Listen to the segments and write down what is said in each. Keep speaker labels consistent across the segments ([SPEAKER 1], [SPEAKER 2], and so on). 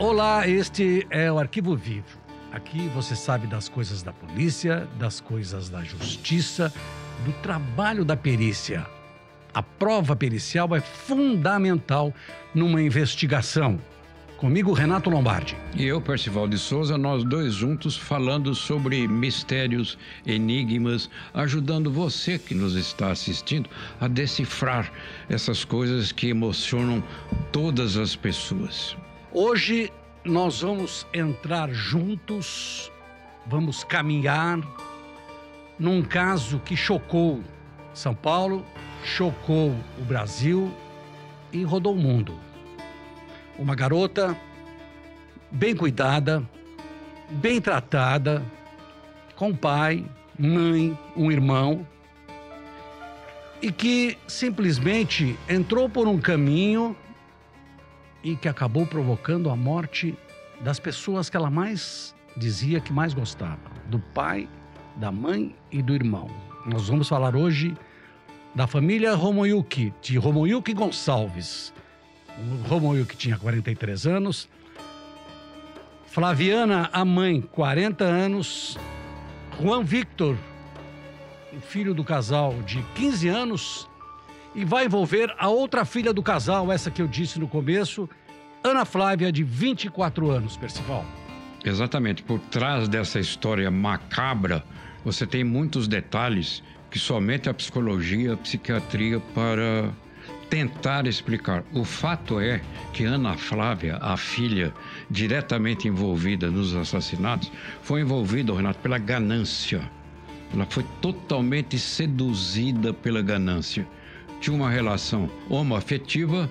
[SPEAKER 1] Olá, este é o Arquivo Vivo. Aqui você sabe das coisas da polícia, das coisas da justiça, do trabalho da perícia. A prova pericial é fundamental numa investigação. Comigo, Renato Lombardi.
[SPEAKER 2] E eu, Percival de Souza, nós dois juntos falando sobre mistérios, enigmas, ajudando você que nos está assistindo a decifrar essas coisas que emocionam todas as pessoas.
[SPEAKER 1] Hoje nós vamos entrar juntos, vamos caminhar num caso que chocou São Paulo, chocou o Brasil e rodou o mundo. Uma garota bem cuidada, bem tratada, com pai, mãe, um irmão, e que simplesmente entrou por um caminho e que acabou provocando a morte das pessoas que ela mais dizia que mais gostava, do pai, da mãe e do irmão. Nós vamos falar hoje da família Romoyuki, de Romoyuki Gonçalves. O Romoyuki tinha 43 anos, Flaviana, a mãe, 40 anos, Juan Victor, filho do casal, de 15 anos, e vai envolver a outra filha do casal, essa que eu disse no começo, Ana Flávia, de 24 anos, Percival.
[SPEAKER 2] Exatamente. Por trás dessa história macabra, você tem muitos detalhes que somente a psicologia, a psiquiatria para tentar explicar. O fato é que Ana Flávia, a filha diretamente envolvida nos assassinatos, foi envolvida, Renato, pela ganância. Ela foi totalmente seduzida pela ganância tinha uma relação homoafetiva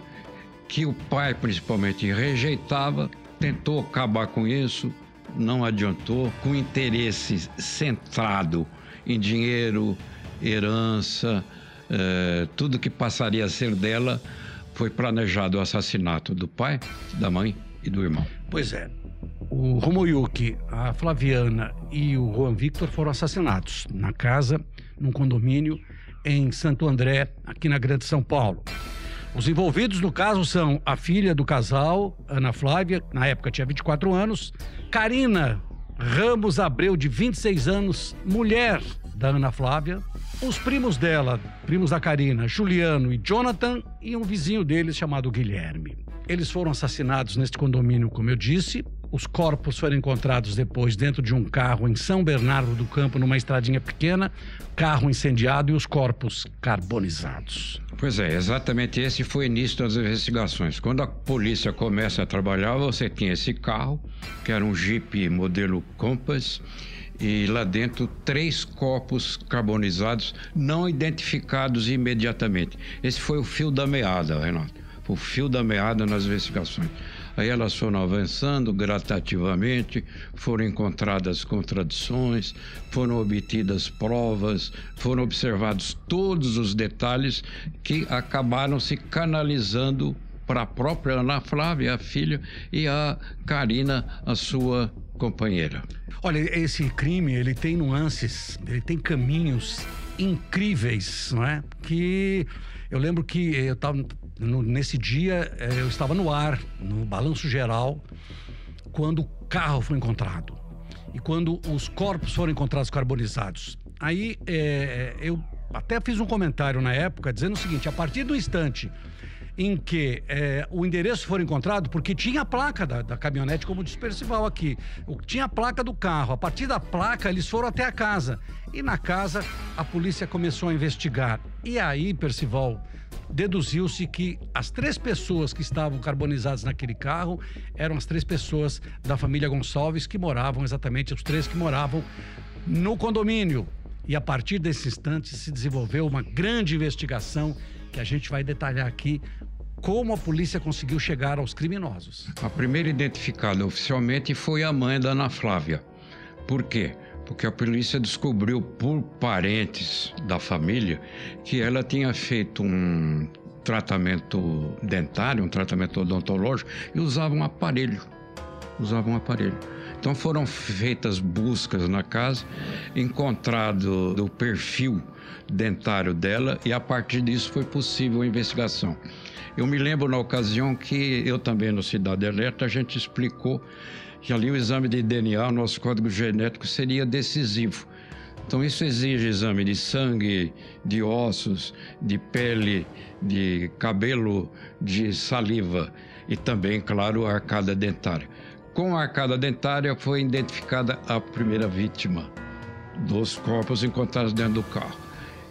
[SPEAKER 2] que o pai, principalmente, rejeitava, tentou acabar com isso, não adiantou, com interesse centrado em dinheiro, herança, eh, tudo que passaria a ser dela, foi planejado o assassinato do pai, da mãe e do irmão.
[SPEAKER 1] Pois é. O Romoyuki, a Flaviana e o Juan Victor foram assassinados na casa, num condomínio em Santo André, aqui na Grande São Paulo. Os envolvidos no caso são a filha do casal, Ana Flávia, na época tinha 24 anos, Karina Ramos Abreu, de 26 anos, mulher da Ana Flávia, os primos dela, primos da Karina, Juliano e Jonathan, e um vizinho deles chamado Guilherme. Eles foram assassinados neste condomínio, como eu disse, os corpos foram encontrados depois dentro de um carro em São Bernardo do Campo, numa estradinha pequena, carro incendiado e os corpos carbonizados.
[SPEAKER 2] Pois é, exatamente esse foi o início das investigações. Quando a polícia começa a trabalhar, você tinha esse carro, que era um Jeep modelo Compass, e lá dentro três corpos carbonizados não identificados imediatamente. Esse foi o fio da meada, Renato. O fio da meada nas investigações. Aí elas foram avançando gradativamente, foram encontradas contradições, foram obtidas provas, foram observados todos os detalhes que acabaram se canalizando para a própria Ana Flávia, a filha, e a Karina, a sua companheira.
[SPEAKER 1] Olha, esse crime, ele tem nuances, ele tem caminhos incríveis, não é? Que eu lembro que eu estava nesse dia eh, eu estava no ar, no balanço geral, quando o carro foi encontrado e quando os corpos foram encontrados carbonizados. Aí é, eu até fiz um comentário na época dizendo o seguinte: a partir do instante em que é, o endereço for encontrado, porque tinha a placa da, da caminhonete, como disse Percival aqui, tinha a placa do carro. A partir da placa, eles foram até a casa. E na casa, a polícia começou a investigar. E aí, Percival, deduziu-se que as três pessoas que estavam carbonizadas naquele carro eram as três pessoas da família Gonçalves que moravam, exatamente os três que moravam no condomínio. E a partir desse instante se desenvolveu uma grande investigação que a gente vai detalhar aqui como a polícia conseguiu chegar aos criminosos.
[SPEAKER 2] A primeira identificada oficialmente foi a mãe da Ana Flávia. Por quê? Porque a polícia descobriu por parentes da família que ela tinha feito um tratamento dentário, um tratamento odontológico e usava um aparelho. Usava um aparelho. Então foram feitas buscas na casa, encontrado o perfil dentário dela e a partir disso foi possível a investigação. Eu me lembro na ocasião que eu também no Cidade Alerta a gente explicou que ali o exame de DNA, nosso código genético seria decisivo. Então isso exige exame de sangue, de ossos, de pele, de cabelo, de saliva e também, claro, a arcada dentária. Com a arcada dentária foi identificada a primeira vítima dos corpos encontrados dentro do carro.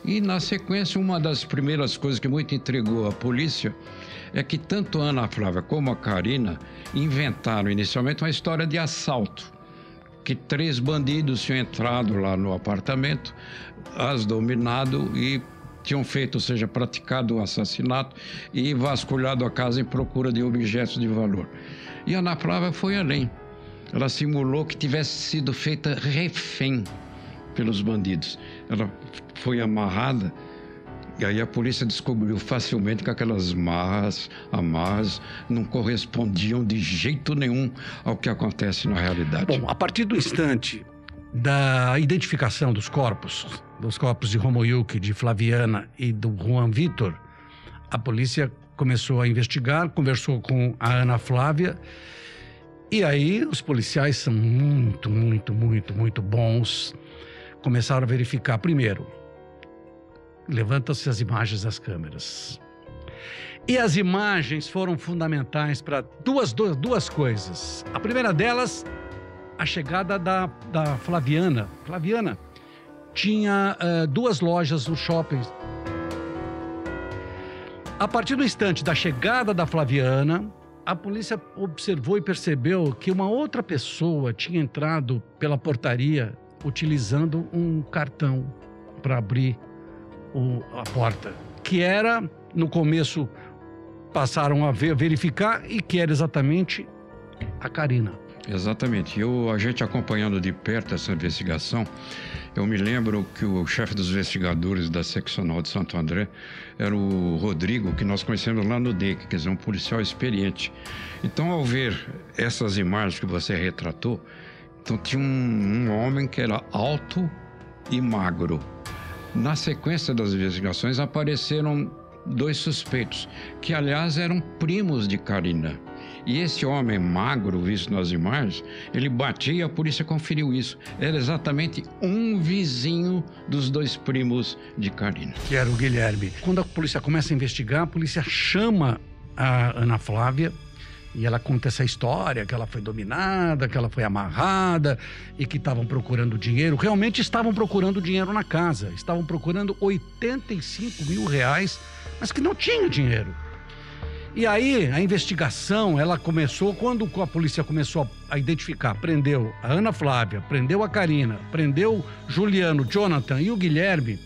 [SPEAKER 2] E na sequência, uma das primeiras coisas que muito intrigou a polícia é que tanto a Ana Flávia como a Karina inventaram inicialmente uma história de assalto. Que três bandidos tinham entrado lá no apartamento, as dominado e tinham feito, ou seja, praticado o assassinato e vasculhado a casa em procura de objetos de valor. E a Ana Flávia foi além. Ela simulou que tivesse sido feita refém pelos bandidos. Ela foi amarrada e aí a polícia descobriu facilmente que aquelas marras, amarras, não correspondiam de jeito nenhum ao que acontece na realidade.
[SPEAKER 1] Bom, a partir do instante da identificação dos corpos, dos corpos de Romoyuki, de Flaviana e do Juan Vitor, a polícia começou a investigar, conversou com a Ana Flávia. E aí os policiais são muito, muito, muito, muito bons. Começaram a verificar primeiro Levanta-se as imagens das câmeras. E as imagens foram fundamentais para duas, duas, duas coisas. A primeira delas, a chegada da, da Flaviana. Flaviana tinha uh, duas lojas no shopping. A partir do instante da chegada da Flaviana, a polícia observou e percebeu que uma outra pessoa tinha entrado pela portaria utilizando um cartão para abrir o, a porta, que era, no começo, passaram a ver, verificar e que era exatamente a Karina.
[SPEAKER 2] Exatamente. Eu, a gente acompanhando de perto essa investigação, eu me lembro que o chefe dos investigadores da seccional de Santo André era o Rodrigo, que nós conhecemos lá no DEC, quer dizer, um policial experiente. Então, ao ver essas imagens que você retratou, então tinha um, um homem que era alto e magro. Na sequência das investigações apareceram dois suspeitos, que aliás eram primos de Karina. E esse homem magro, visto nas imagens, ele batia e a polícia conferiu isso. Era exatamente um vizinho dos dois primos de Karina.
[SPEAKER 1] Que era o Guilherme. Quando a polícia começa a investigar, a polícia chama a Ana Flávia e ela conta essa história, que ela foi dominada, que ela foi amarrada e que estavam procurando dinheiro. Realmente estavam procurando dinheiro na casa. Estavam procurando 85 mil reais, mas que não tinha dinheiro. E aí a investigação, ela começou quando a polícia começou a identificar, prendeu a Ana Flávia, prendeu a Karina, prendeu Juliano, Jonathan e o Guilherme,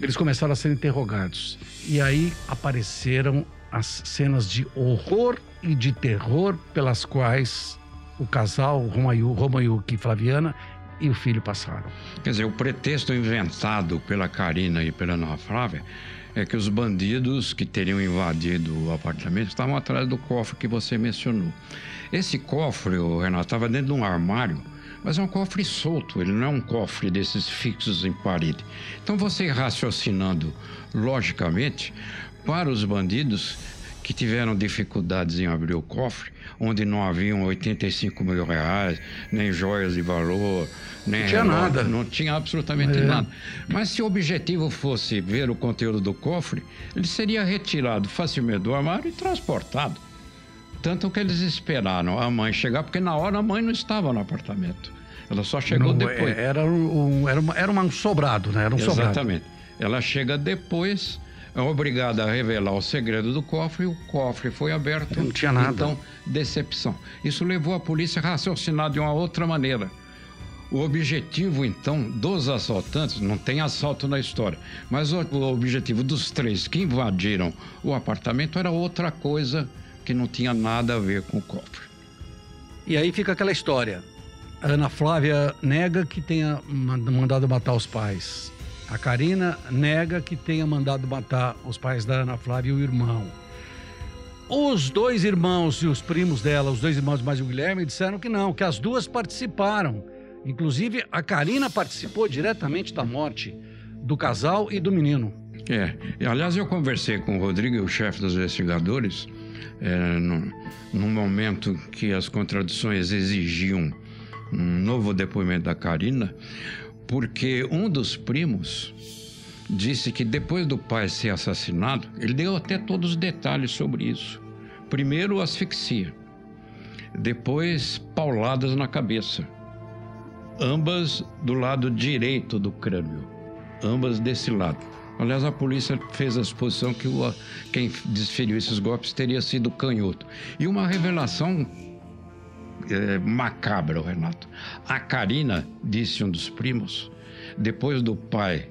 [SPEAKER 1] eles começaram a ser interrogados. E aí apareceram as cenas de horror e de terror pelas quais o casal Romayuki e Flaviana e o filho passaram.
[SPEAKER 2] Quer dizer, o pretexto inventado pela Karina e pela Ana Flávia é que os bandidos que teriam invadido o apartamento estavam atrás do cofre que você mencionou. Esse cofre, Renato, estava dentro de um armário, mas é um cofre solto, ele não é um cofre desses fixos em parede. Então você raciocinando logicamente, para os bandidos que tiveram dificuldades em abrir o cofre, onde não haviam 85 mil reais, nem joias de valor, nem
[SPEAKER 1] não tinha relógio, nada.
[SPEAKER 2] Não tinha absolutamente é. nada. Mas se o objetivo fosse ver o conteúdo do cofre, ele seria retirado facilmente do armário e transportado. Tanto que eles esperaram a mãe chegar, porque na hora a mãe não estava no apartamento. Ela só chegou não, depois.
[SPEAKER 1] É, era um, era, uma, era um sobrado, né? Era um
[SPEAKER 2] Exatamente.
[SPEAKER 1] Sobrado.
[SPEAKER 2] Ela chega depois obrigada a revelar o segredo do cofre o cofre foi aberto.
[SPEAKER 1] Não tinha nada.
[SPEAKER 2] Então, decepção. Isso levou a polícia a raciocinar de uma outra maneira. O objetivo, então, dos assaltantes, não tem assalto na história, mas o, o objetivo dos três que invadiram o apartamento era outra coisa que não tinha nada a ver com o cofre.
[SPEAKER 1] E aí fica aquela história. A Ana Flávia nega que tenha mandado matar os pais. A Karina nega que tenha mandado matar os pais da Ana Flávia e o irmão. Os dois irmãos e os primos dela, os dois irmãos mais o Guilherme, disseram que não, que as duas participaram. Inclusive, a Karina participou diretamente da morte do casal e do menino.
[SPEAKER 2] É, aliás, eu conversei com o Rodrigo, o chefe dos investigadores, é, no, num momento que as contradições exigiam um novo depoimento da Karina, porque um dos primos disse que depois do pai ser assassinado, ele deu até todos os detalhes sobre isso. Primeiro, asfixia, depois, pauladas na cabeça, ambas do lado direito do crânio, ambas desse lado. Aliás, a polícia fez a suposição que o, quem desferiu esses golpes teria sido canhoto. E uma revelação é, macabra, Renato. A Karina, disse um dos primos, depois do pai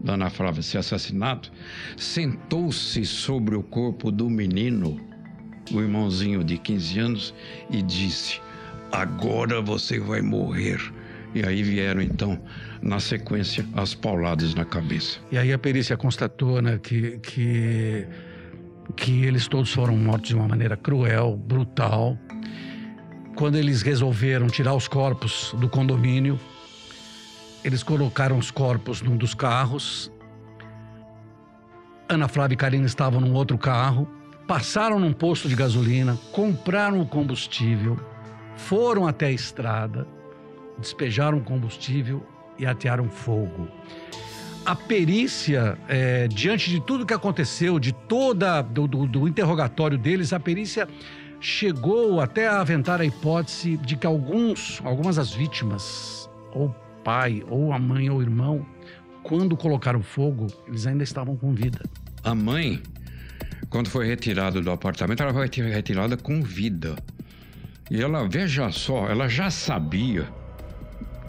[SPEAKER 2] da Ana Flávia ser assassinado, sentou-se sobre o corpo do menino, o irmãozinho de 15 anos, e disse: Agora você vai morrer. E aí vieram, então, na sequência, as pauladas na cabeça.
[SPEAKER 1] E aí a perícia constatou né, que, que, que eles todos foram mortos de uma maneira cruel, brutal. Quando eles resolveram tirar os corpos do condomínio, eles colocaram os corpos num dos carros. Ana Flávia e Karina estavam num outro carro, passaram num posto de gasolina, compraram o combustível, foram até a estrada, despejaram combustível e atearam fogo. A perícia, é, diante de tudo que aconteceu, de toda do, do, do interrogatório deles, a perícia chegou até a aventar a hipótese de que alguns, algumas das vítimas, ou pai, ou a mãe, ou irmão, quando colocaram fogo, eles ainda estavam com vida.
[SPEAKER 2] A mãe, quando foi retirada do apartamento, ela foi retirada com vida. E ela, veja só, ela já sabia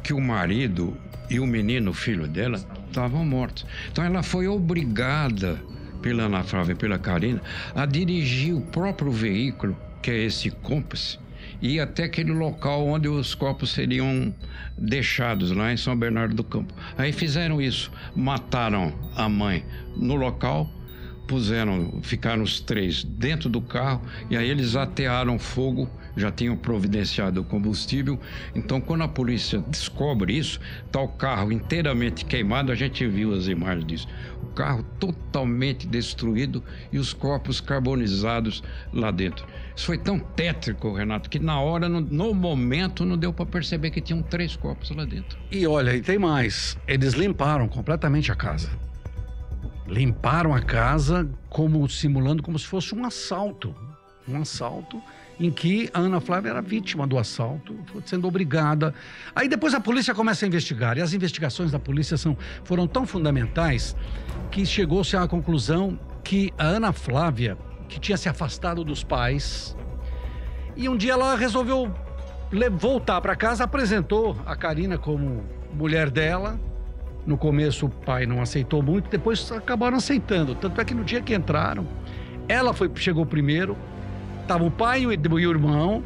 [SPEAKER 2] que o marido e o menino, filho dela, estavam mortos. Então ela foi obrigada pela Ana Flávia e pela Karina a dirigir o próprio veículo, que é esse Compass, e até aquele local onde os corpos seriam deixados, lá em São Bernardo do Campo. Aí fizeram isso, mataram a mãe no local, puseram, ficaram os três dentro do carro e aí eles atearam fogo já tinham providenciado o combustível. Então, quando a polícia descobre isso, está o carro inteiramente queimado, a gente viu as imagens disso. O carro totalmente destruído e os corpos carbonizados lá dentro. Isso foi tão tétrico, Renato, que na hora, no, no momento, não deu para perceber que tinham três corpos lá dentro.
[SPEAKER 1] E olha, e tem mais. Eles limparam completamente a casa. Limparam a casa como simulando como se fosse um assalto. Um assalto em que a Ana Flávia era vítima do assalto, sendo obrigada. Aí depois a polícia começa a investigar, e as investigações da polícia são, foram tão fundamentais que chegou-se à conclusão que a Ana Flávia, que tinha se afastado dos pais, e um dia ela resolveu voltar para casa, apresentou a Karina como mulher dela. No começo o pai não aceitou muito, depois acabaram aceitando. Tanto é que no dia que entraram, ela foi, chegou primeiro, Tava o pai e o irmão.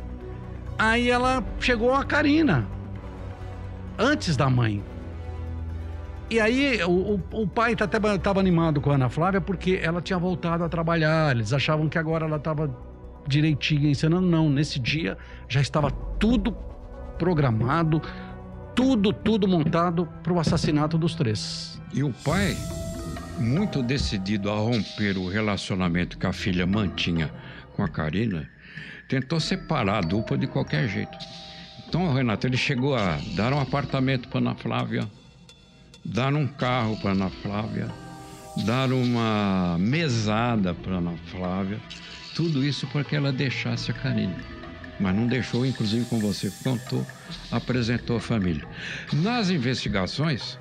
[SPEAKER 1] Aí ela chegou a Karina. Antes da mãe. E aí o, o, o pai tá estava animado com a Ana Flávia porque ela tinha voltado a trabalhar. Eles achavam que agora ela estava direitinha ensinando. Não, nesse dia já estava tudo programado, tudo, tudo montado para o assassinato dos três.
[SPEAKER 2] E o pai, muito decidido a romper o relacionamento que a filha mantinha com a Karina, tentou separar a dupla de qualquer jeito. Então, Renato, ele chegou a dar um apartamento para Ana Flávia, dar um carro para Ana Flávia, dar uma mesada para Ana Flávia, tudo isso para que ela deixasse a Karina. Mas não deixou, inclusive, com você contou, apresentou a família. Nas investigações,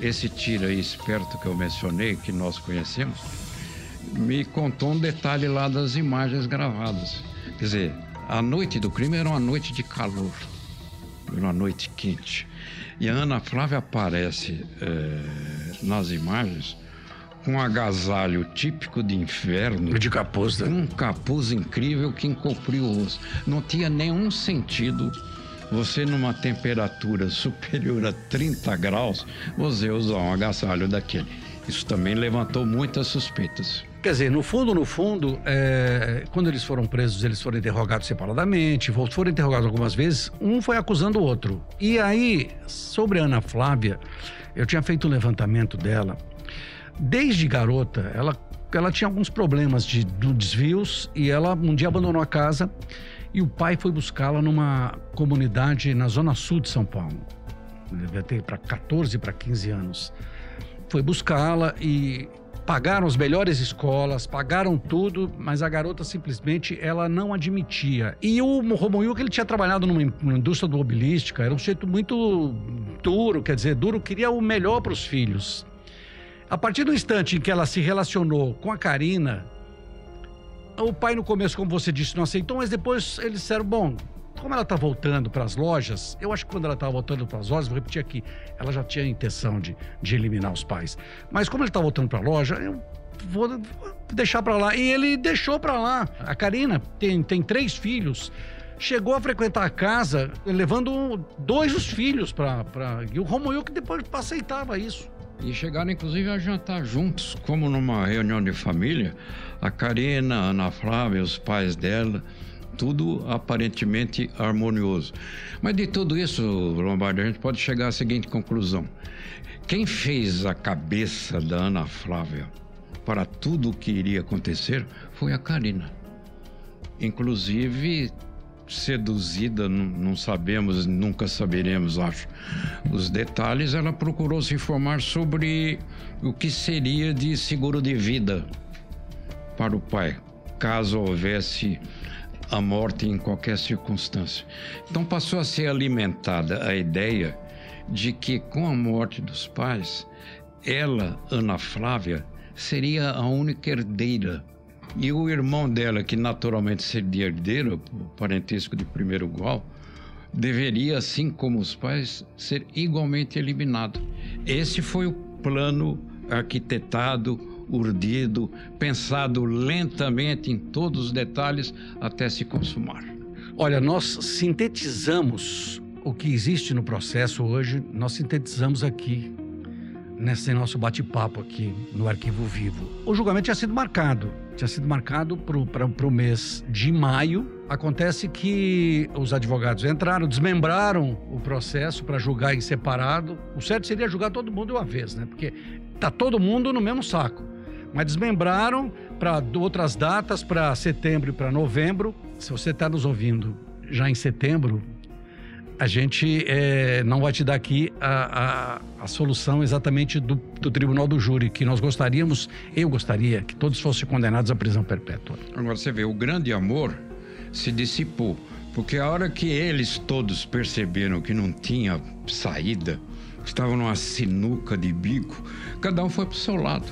[SPEAKER 2] esse tiro aí esperto que eu mencionei, que nós conhecemos, me contou um detalhe lá das imagens gravadas. Quer dizer, a noite do crime era uma noite de calor, era uma noite quente. E a Ana Flávia aparece é, nas imagens com um agasalho típico de inverno.
[SPEAKER 1] De capuz, né?
[SPEAKER 2] Um capuz incrível que encobriu o rosto. Não tinha nenhum sentido você numa temperatura superior a 30 graus, você usar um agasalho daquele. Isso também levantou muitas suspeitas.
[SPEAKER 1] Quer dizer, no fundo, no fundo, é, quando eles foram presos, eles foram interrogados separadamente, foram interrogados algumas vezes, um foi acusando o outro. E aí, sobre a Ana Flávia, eu tinha feito um levantamento dela. Desde garota, ela, ela tinha alguns problemas de, de desvios e ela um dia abandonou a casa e o pai foi buscá-la numa comunidade na zona sul de São Paulo. Devia ter para 14 para 15 anos. Foi buscá-la e pagaram as melhores escolas, pagaram tudo, mas a garota simplesmente ela não admitia. E o Romoyuki, ele tinha trabalhado numa, indústria automobilística, era um jeito muito duro, quer dizer, duro, queria o melhor para os filhos. A partir do instante em que ela se relacionou com a Karina, o pai no começo, como você disse, não aceitou, mas depois eles disseram, bom, como ela está voltando para as lojas, eu acho que quando ela estava voltando para as lojas, vou repetir aqui, ela já tinha a intenção de, de eliminar os pais. Mas como ele está voltando para a loja, eu vou, deixar para lá. E ele deixou para lá. A Karina tem, tem três filhos chegou a frequentar a casa levando dois dos filhos para. E o Romulo que depois aceitava isso.
[SPEAKER 2] E chegaram, inclusive, a jantar juntos, como numa reunião de família. A Karina, a Ana Flávia, os pais dela, tudo aparentemente harmonioso. Mas de tudo isso, Lombardi, a gente pode chegar à seguinte conclusão: quem fez a cabeça da Ana Flávia para tudo o que iria acontecer foi a Karina. Inclusive, seduzida, não sabemos, nunca saberemos, acho, os detalhes, ela procurou se informar sobre o que seria de seguro de vida para o pai, caso houvesse a morte em qualquer circunstância. Então passou a ser alimentada a ideia de que com a morte dos pais, ela, Ana Flávia, seria a única herdeira. E o irmão dela, que naturalmente seria herdeiro, parentesco de primeiro grau, deveria, assim como os pais, ser igualmente eliminado. Esse foi o plano arquitetado urdido, pensado lentamente em todos os detalhes até se consumar.
[SPEAKER 1] Olha, nós sintetizamos o que existe no processo hoje, nós sintetizamos aqui nesse nosso bate-papo aqui no Arquivo Vivo. O julgamento tinha sido marcado, tinha sido marcado para o mês de maio. Acontece que os advogados entraram, desmembraram o processo para julgar em separado. O certo seria julgar todo mundo de uma vez, né? Porque tá todo mundo no mesmo saco mas desmembraram para outras datas, para setembro e para novembro. Se você está nos ouvindo já em setembro, a gente é, não vai te dar aqui a, a, a solução exatamente do, do, tribunal do júri, que nós gostaríamos, eu gostaria, que todos fossem condenados à prisão perpétua.
[SPEAKER 2] Agora você vê, o grande amor se dissipou, porque a hora que eles todos perceberam que não tinha saída, estavam numa sinuca de bico, cada um foi para o seu lado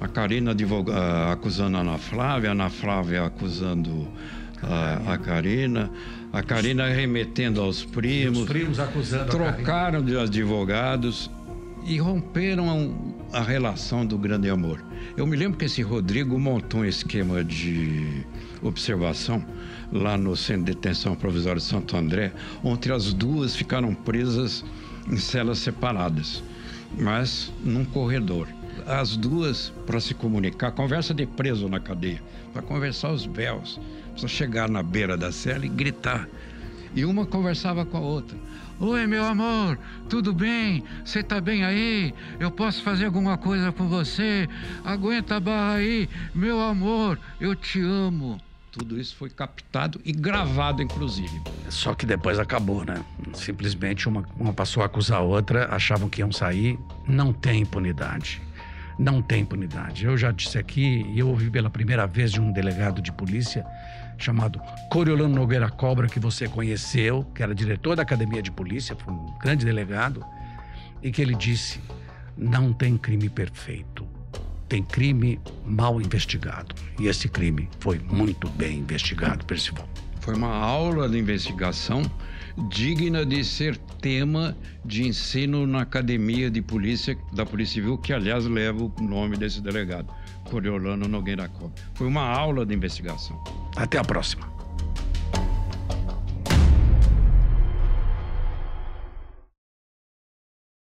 [SPEAKER 2] a Karina advoga, acusando a Ana Flávia, a Ana Flávia acusando a, a Karina, a Karina remetendo aos primos.
[SPEAKER 1] Os primos acusando
[SPEAKER 2] Trocaram de advogados e romperam a, a relação do grande amor. Eu me lembro que esse Rodrigo montou um esquema de observação lá no Centro de Detenção Provisória de Santo André, onde as duas ficaram presas em celas separadas, mas num corredor as duas para se comunicar, conversa de preso na cadeia, para conversar os véus, para chegar na beira da cela e gritar. E uma conversava com a outra. Oi, meu amor, tudo bem? Você tá bem aí? Eu posso fazer alguma coisa por você? Aguenta a barra aí, meu amor, eu te amo. Tudo isso foi captado e gravado, inclusive.
[SPEAKER 1] Só que depois acabou, né? Simplesmente uma, uma passou a acusar a outra, achavam que iam sair. Não tem impunidade não tem impunidade. Eu já disse aqui, e eu ouvi pela primeira vez de um delegado de polícia chamado Coriolano Nogueira Cobra, que você conheceu, que era diretor da Academia de Polícia, foi um grande delegado, e que ele disse: não tem crime perfeito, tem crime mal investigado. E esse crime foi muito bem investigado, Percival.
[SPEAKER 2] Foi uma aula de investigação digna de ser tema de ensino na academia de polícia da Polícia Civil, que aliás leva o nome desse delegado, Coriolano Nogueira Cobb. Foi uma aula de investigação.
[SPEAKER 1] Até a próxima.